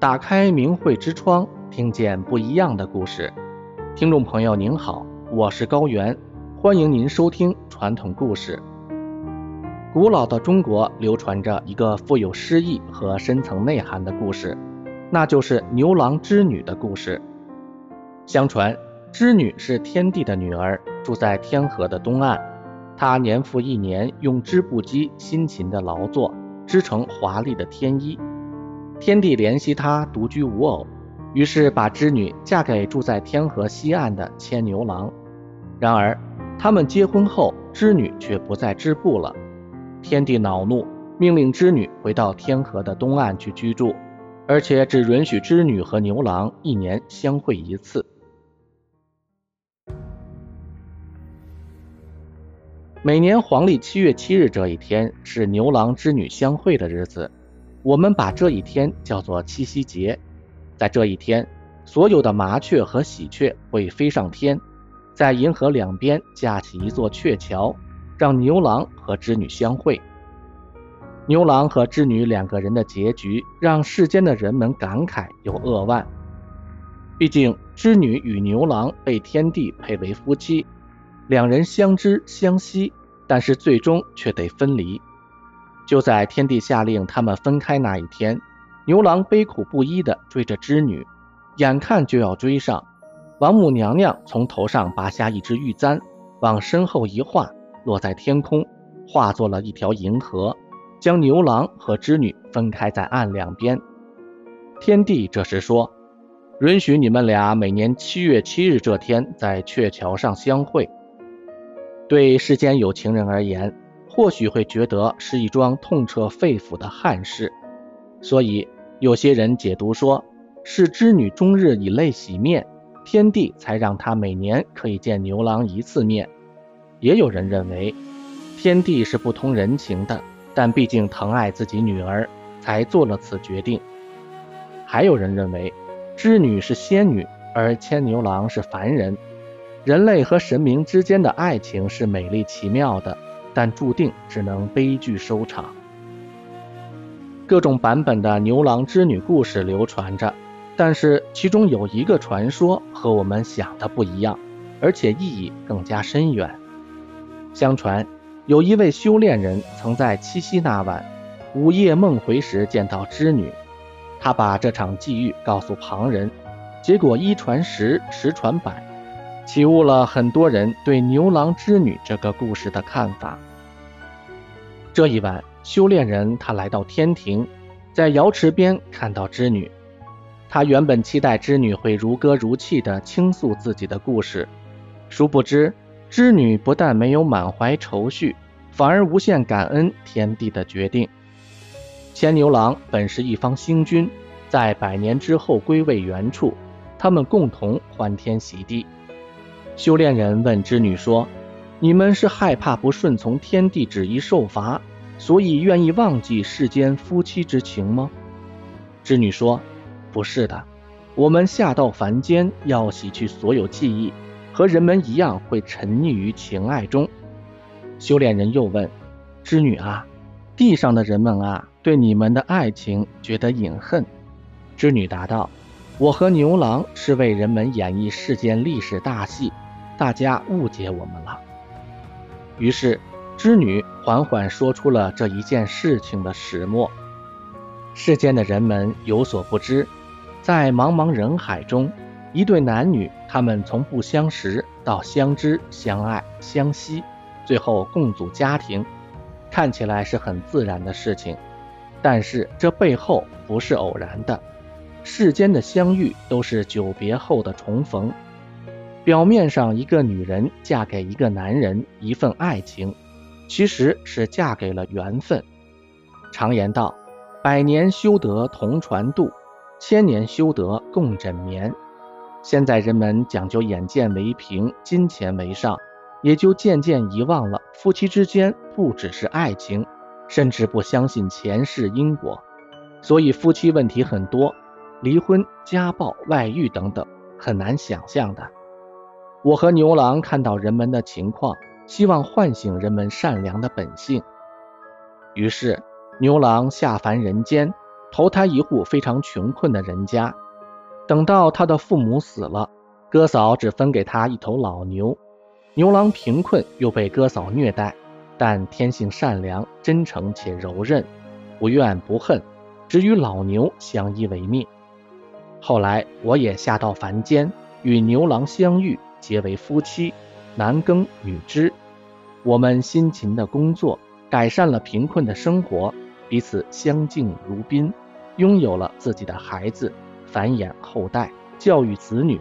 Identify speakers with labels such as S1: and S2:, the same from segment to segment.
S1: 打开明慧之窗，听见不一样的故事。听众朋友您好，我是高原，欢迎您收听传统故事。古老的中国流传着一个富有诗意和深层内涵的故事，那就是牛郎织女的故事。相传，织女是天帝的女儿，住在天河的东岸。她年复一年用织布机辛勤的劳作，织成华丽的天衣。天帝怜惜她独居无偶，于是把织女嫁给住在天河西岸的牵牛郎。然而，他们结婚后，织女却不再织布了。天帝恼怒，命令织女回到天河的东岸去居住，而且只允许织女和牛郎一年相会一次。每年黄历七月七日这一天是牛郎织女相会的日子。我们把这一天叫做七夕节，在这一天，所有的麻雀和喜鹊会飞上天，在银河两边架起一座鹊桥，让牛郎和织女相会。牛郎和织女两个人的结局，让世间的人们感慨又扼腕。毕竟，织女与牛郎被天帝配为夫妻，两人相知相惜，但是最终却得分离。就在天帝下令他们分开那一天，牛郎悲苦不已地追着织女，眼看就要追上，王母娘娘从头上拔下一只玉簪，往身后一画，落在天空，化作了一条银河，将牛郎和织女分开在岸两边。天帝这时说：“允许你们俩每年七月七日这天在鹊桥上相会。”对世间有情人而言，或许会觉得是一桩痛彻肺腑的憾事，所以有些人解读说是织女终日以泪洗面，天帝才让她每年可以见牛郎一次面。也有人认为天帝是不通人情的，但毕竟疼爱自己女儿，才做了此决定。还有人认为织女是仙女，而牵牛郎是凡人，人类和神明之间的爱情是美丽奇妙的。但注定只能悲剧收场。各种版本的牛郎织女故事流传着，但是其中有一个传说和我们想的不一样，而且意义更加深远。相传有一位修炼人曾在七夕那晚午夜梦回时见到织女，他把这场际遇告诉旁人，结果一传十，十传百，启悟了很多人对牛郎织女这个故事的看法。这一晚，修炼人他来到天庭，在瑶池边看到织女。他原本期待织女会如歌如泣地倾诉自己的故事，殊不知织女不但没有满怀愁绪，反而无限感恩天帝的决定。牵牛郎本是一方星君，在百年之后归位原处，他们共同欢天喜地。修炼人问织女说：“你们是害怕不顺从天地旨意受罚？”所以愿意忘记世间夫妻之情吗？织女说：“不是的，我们下到凡间要洗去所有记忆，和人们一样会沉溺于情爱中。”修炼人又问：“织女啊，地上的人们啊，对你们的爱情觉得隐恨？”织女答道：“我和牛郎是为人们演绎世间历史大戏，大家误解我们了。”于是。织女缓缓说出了这一件事情的始末。世间的人们有所不知，在茫茫人海中，一对男女，他们从不相识到相知、相爱、相惜，最后共组家庭，看起来是很自然的事情。但是这背后不是偶然的，世间的相遇都是久别后的重逢。表面上，一个女人嫁给一个男人，一份爱情。其实是嫁给了缘分。常言道：“百年修得同船渡，千年修得共枕眠。”现在人们讲究眼见为凭，金钱为上，也就渐渐遗忘了夫妻之间不只是爱情，甚至不相信前世因果。所以夫妻问题很多，离婚、家暴、外遇等等，很难想象的。我和牛郎看到人们的情况。希望唤醒人们善良的本性，于是牛郎下凡人间，投胎一户非常穷困的人家。等到他的父母死了，哥嫂只分给他一头老牛。牛郎贫困又被哥嫂虐待，但天性善良、真诚且柔韧，不怨不恨，只与老牛相依为命。后来我也下到凡间，与牛郎相遇，结为夫妻，男耕女织。我们辛勤的工作，改善了贫困的生活，彼此相敬如宾，拥有了自己的孩子。繁衍后代，教育子女，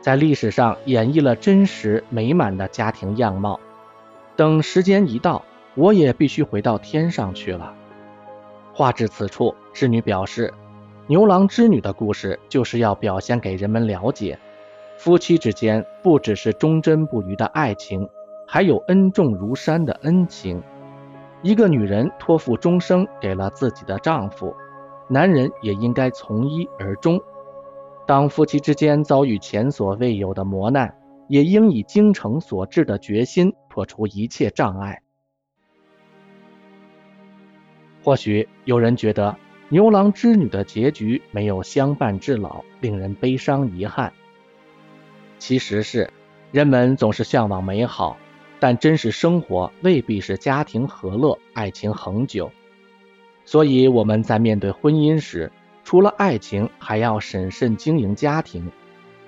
S1: 在历史上演绎了真实美满的家庭样貌。等时间一到，我也必须回到天上去了。话至此处，织女表示，牛郎织女的故事就是要表现给人们了解，夫妻之间不只是忠贞不渝的爱情，还有恩重如山的恩情。一个女人托付终生给了自己的丈夫。男人也应该从一而终。当夫妻之间遭遇前所未有的磨难，也应以精诚所至的决心破除一切障碍。或许有人觉得牛郎织女的结局没有相伴至老，令人悲伤遗憾。其实是人们总是向往美好，但真实生活未必是家庭和乐、爱情恒久。所以我们在面对婚姻时，除了爱情，还要审慎经营家庭。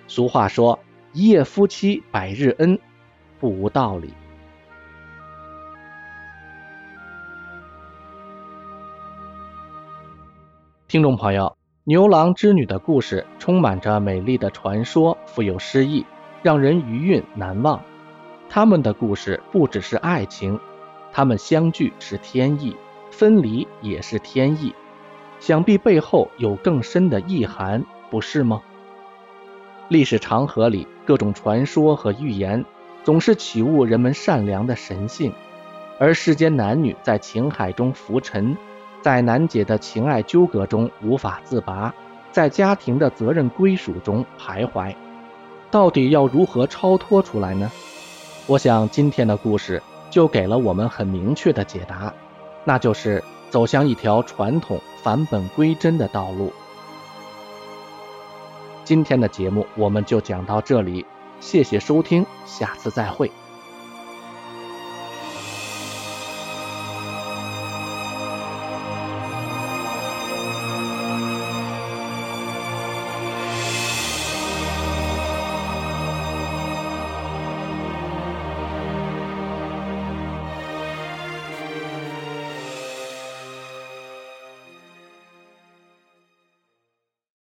S1: 俗话说“一夜夫妻百日恩”，不无道理。听众朋友，牛郎织女的故事充满着美丽的传说，富有诗意，让人余韵难忘。他们的故事不只是爱情，他们相聚是天意。分离也是天意，想必背后有更深的意涵，不是吗？历史长河里，各种传说和预言总是启悟人们善良的神性，而世间男女在情海中浮沉，在难解的情爱纠葛中无法自拔，在家庭的责任归属中徘徊，到底要如何超脱出来呢？我想今天的故事就给了我们很明确的解答。那就是走向一条传统返本归真的道路。今天的节目我们就讲到这里，谢谢收听，下次再会。